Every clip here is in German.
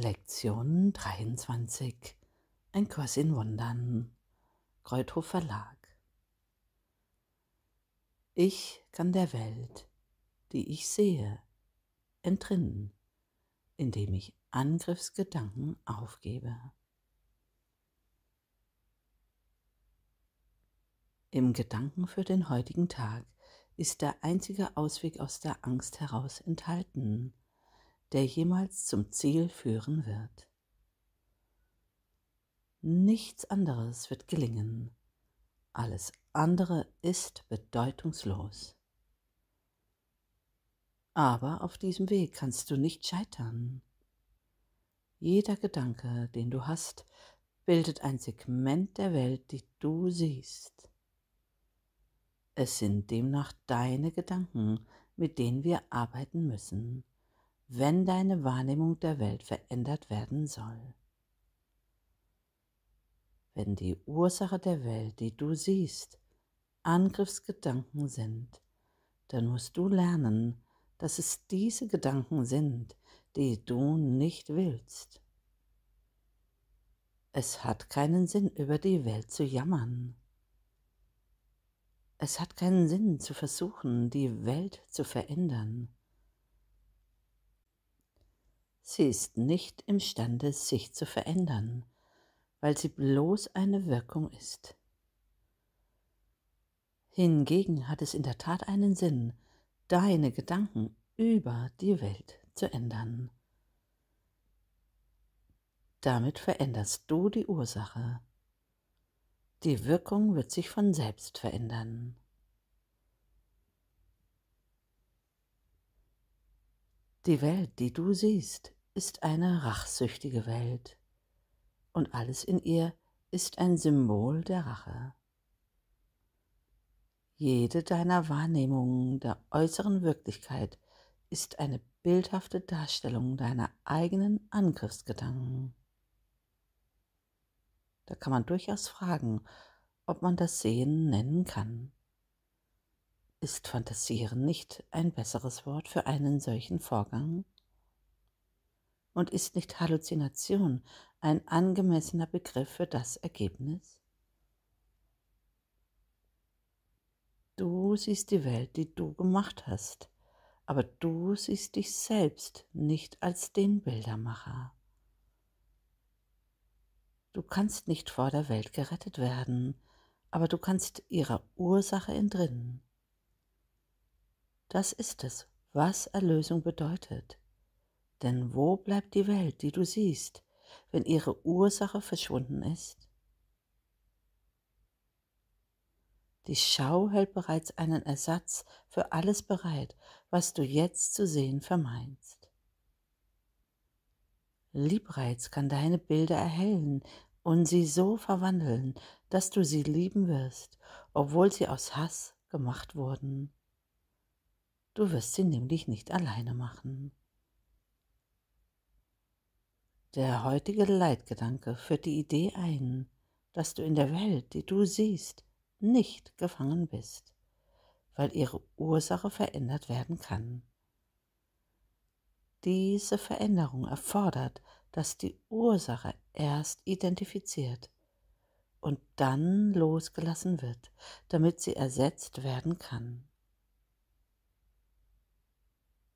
Lektion 23 Ein Kurs in Wundern. Kreuthof Verlag. Ich kann der Welt, die ich sehe, entrinnen, indem ich Angriffsgedanken aufgebe. Im Gedanken für den heutigen Tag ist der einzige Ausweg aus der Angst heraus enthalten, der jemals zum Ziel führen wird. Nichts anderes wird gelingen, alles andere ist bedeutungslos. Aber auf diesem Weg kannst du nicht scheitern. Jeder Gedanke, den du hast, bildet ein Segment der Welt, die du siehst. Es sind demnach deine Gedanken, mit denen wir arbeiten müssen wenn deine Wahrnehmung der Welt verändert werden soll. Wenn die Ursache der Welt, die du siehst, Angriffsgedanken sind, dann musst du lernen, dass es diese Gedanken sind, die du nicht willst. Es hat keinen Sinn, über die Welt zu jammern. Es hat keinen Sinn zu versuchen, die Welt zu verändern. Sie ist nicht imstande, sich zu verändern, weil sie bloß eine Wirkung ist. Hingegen hat es in der Tat einen Sinn, deine Gedanken über die Welt zu ändern. Damit veränderst du die Ursache. Die Wirkung wird sich von selbst verändern. Die Welt, die du siehst, ist eine rachsüchtige Welt und alles in ihr ist ein Symbol der Rache. Jede deiner Wahrnehmungen der äußeren Wirklichkeit ist eine bildhafte Darstellung deiner eigenen Angriffsgedanken. Da kann man durchaus fragen, ob man das Sehen nennen kann. Ist Fantasieren nicht ein besseres Wort für einen solchen Vorgang? Und ist nicht Halluzination ein angemessener Begriff für das Ergebnis? Du siehst die Welt, die du gemacht hast, aber du siehst dich selbst nicht als den Bildermacher. Du kannst nicht vor der Welt gerettet werden, aber du kannst ihrer Ursache entrinnen. Das ist es, was Erlösung bedeutet. Denn wo bleibt die Welt, die du siehst, wenn ihre Ursache verschwunden ist? Die Schau hält bereits einen Ersatz für alles bereit, was du jetzt zu sehen vermeinst. Liebreiz kann deine Bilder erhellen und sie so verwandeln, dass du sie lieben wirst, obwohl sie aus Hass gemacht wurden. Du wirst sie nämlich nicht alleine machen. Der heutige Leitgedanke führt die Idee ein, dass du in der Welt, die du siehst, nicht gefangen bist, weil ihre Ursache verändert werden kann. Diese Veränderung erfordert, dass die Ursache erst identifiziert und dann losgelassen wird, damit sie ersetzt werden kann.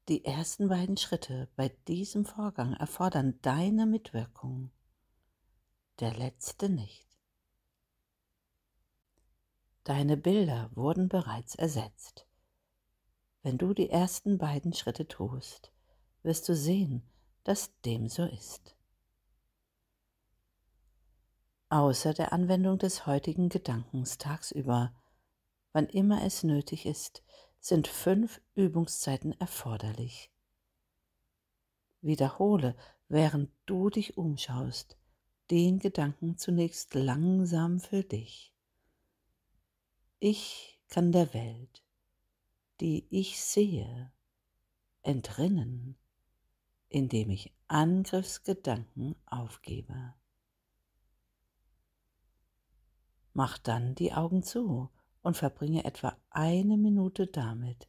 Die ersten beiden Schritte bei diesem Vorgang erfordern deine Mitwirkung, der letzte nicht. Deine Bilder wurden bereits ersetzt. Wenn du die ersten beiden Schritte tust, wirst du sehen, dass dem so ist. Außer der Anwendung des heutigen Gedankens tagsüber, wann immer es nötig ist, sind fünf Übungszeiten erforderlich. Wiederhole, während du dich umschaust, den Gedanken zunächst langsam für dich. Ich kann der Welt, die ich sehe, entrinnen, indem ich Angriffsgedanken aufgebe. Mach dann die Augen zu und verbringe etwa eine Minute damit,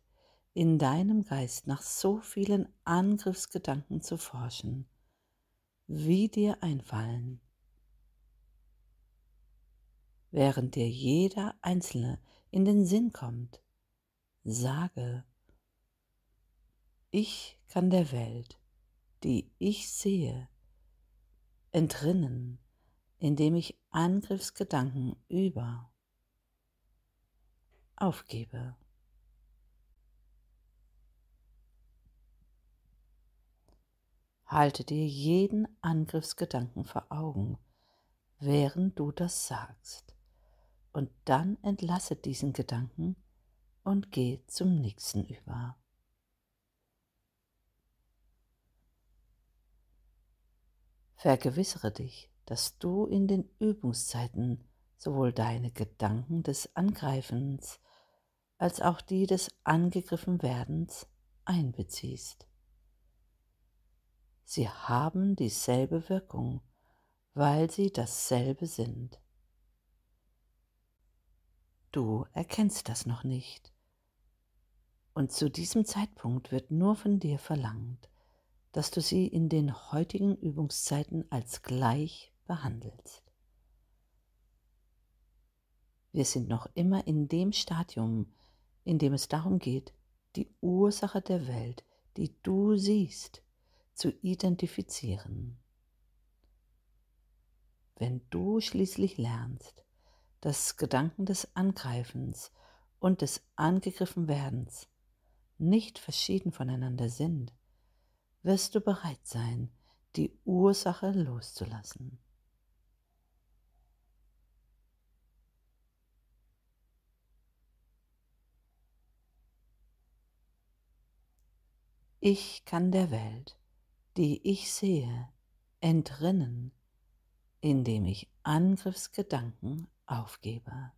in deinem Geist nach so vielen Angriffsgedanken zu forschen, wie dir einfallen. Während dir jeder einzelne in den Sinn kommt, sage, ich kann der Welt, die ich sehe, entrinnen, indem ich Angriffsgedanken über aufgebe. Halte dir jeden Angriffsgedanken vor Augen, während du das sagst, und dann entlasse diesen Gedanken und geh zum nächsten über. Vergewissere dich, dass du in den Übungszeiten sowohl deine Gedanken des Angreifens als auch die des Angegriffenwerdens einbeziehst. Sie haben dieselbe Wirkung, weil sie dasselbe sind. Du erkennst das noch nicht. Und zu diesem Zeitpunkt wird nur von dir verlangt, dass du sie in den heutigen Übungszeiten als gleich behandelst. Wir sind noch immer in dem Stadium, in dem es darum geht, die Ursache der Welt, die du siehst, zu identifizieren. Wenn du schließlich lernst, dass Gedanken des Angreifens und des Angegriffenwerdens nicht verschieden voneinander sind, wirst du bereit sein, die Ursache loszulassen. Ich kann der Welt, die ich sehe, entrinnen, indem ich Angriffsgedanken aufgebe.